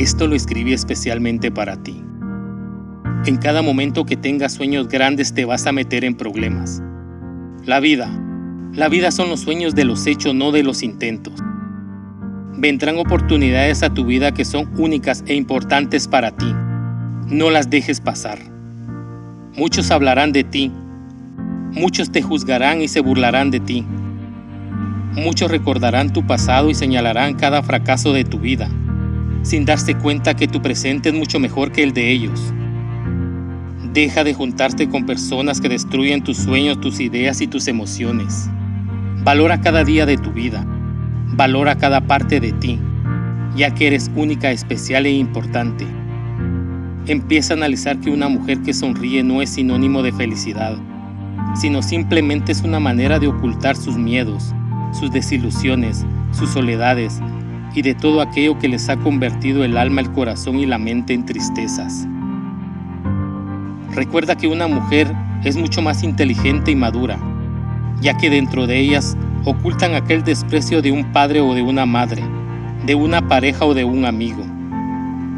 Esto lo escribí especialmente para ti. En cada momento que tengas sueños grandes te vas a meter en problemas. La vida, la vida son los sueños de los hechos, no de los intentos. Vendrán oportunidades a tu vida que son únicas e importantes para ti. No las dejes pasar. Muchos hablarán de ti. Muchos te juzgarán y se burlarán de ti. Muchos recordarán tu pasado y señalarán cada fracaso de tu vida, sin darse cuenta que tu presente es mucho mejor que el de ellos. Deja de juntarte con personas que destruyen tus sueños, tus ideas y tus emociones. Valora cada día de tu vida. Valora cada parte de ti, ya que eres única, especial e importante. Empieza a analizar que una mujer que sonríe no es sinónimo de felicidad, sino simplemente es una manera de ocultar sus miedos, sus desilusiones, sus soledades y de todo aquello que les ha convertido el alma, el corazón y la mente en tristezas. Recuerda que una mujer es mucho más inteligente y madura, ya que dentro de ellas ocultan aquel desprecio de un padre o de una madre, de una pareja o de un amigo,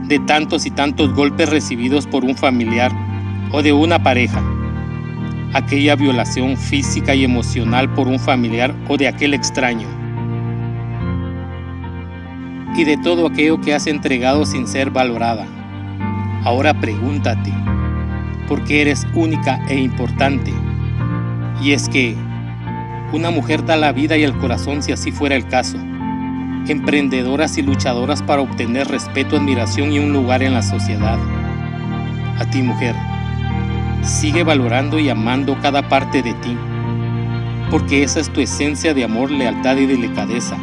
de tantos y tantos golpes recibidos por un familiar o de una pareja aquella violación física y emocional por un familiar o de aquel extraño. Y de todo aquello que has entregado sin ser valorada. Ahora pregúntate, ¿por qué eres única e importante? Y es que una mujer da la vida y el corazón si así fuera el caso. Emprendedoras y luchadoras para obtener respeto, admiración y un lugar en la sociedad. A ti mujer, Sigue valorando y amando cada parte de ti, porque esa es tu esencia de amor, lealtad y delicadeza.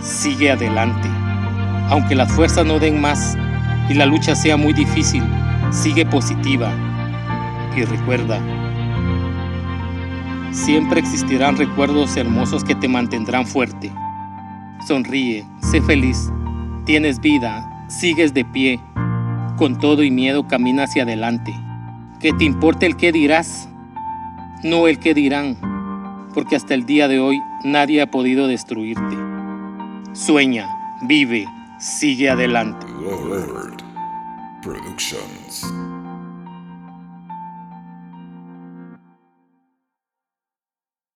Sigue adelante, aunque las fuerzas no den más y la lucha sea muy difícil, sigue positiva y recuerda, siempre existirán recuerdos hermosos que te mantendrán fuerte. Sonríe, sé feliz, tienes vida, sigues de pie, con todo y miedo camina hacia adelante que te importe el que dirás, no el que dirán, porque hasta el día de hoy nadie ha podido destruirte. Sueña, vive, sigue adelante. Productions.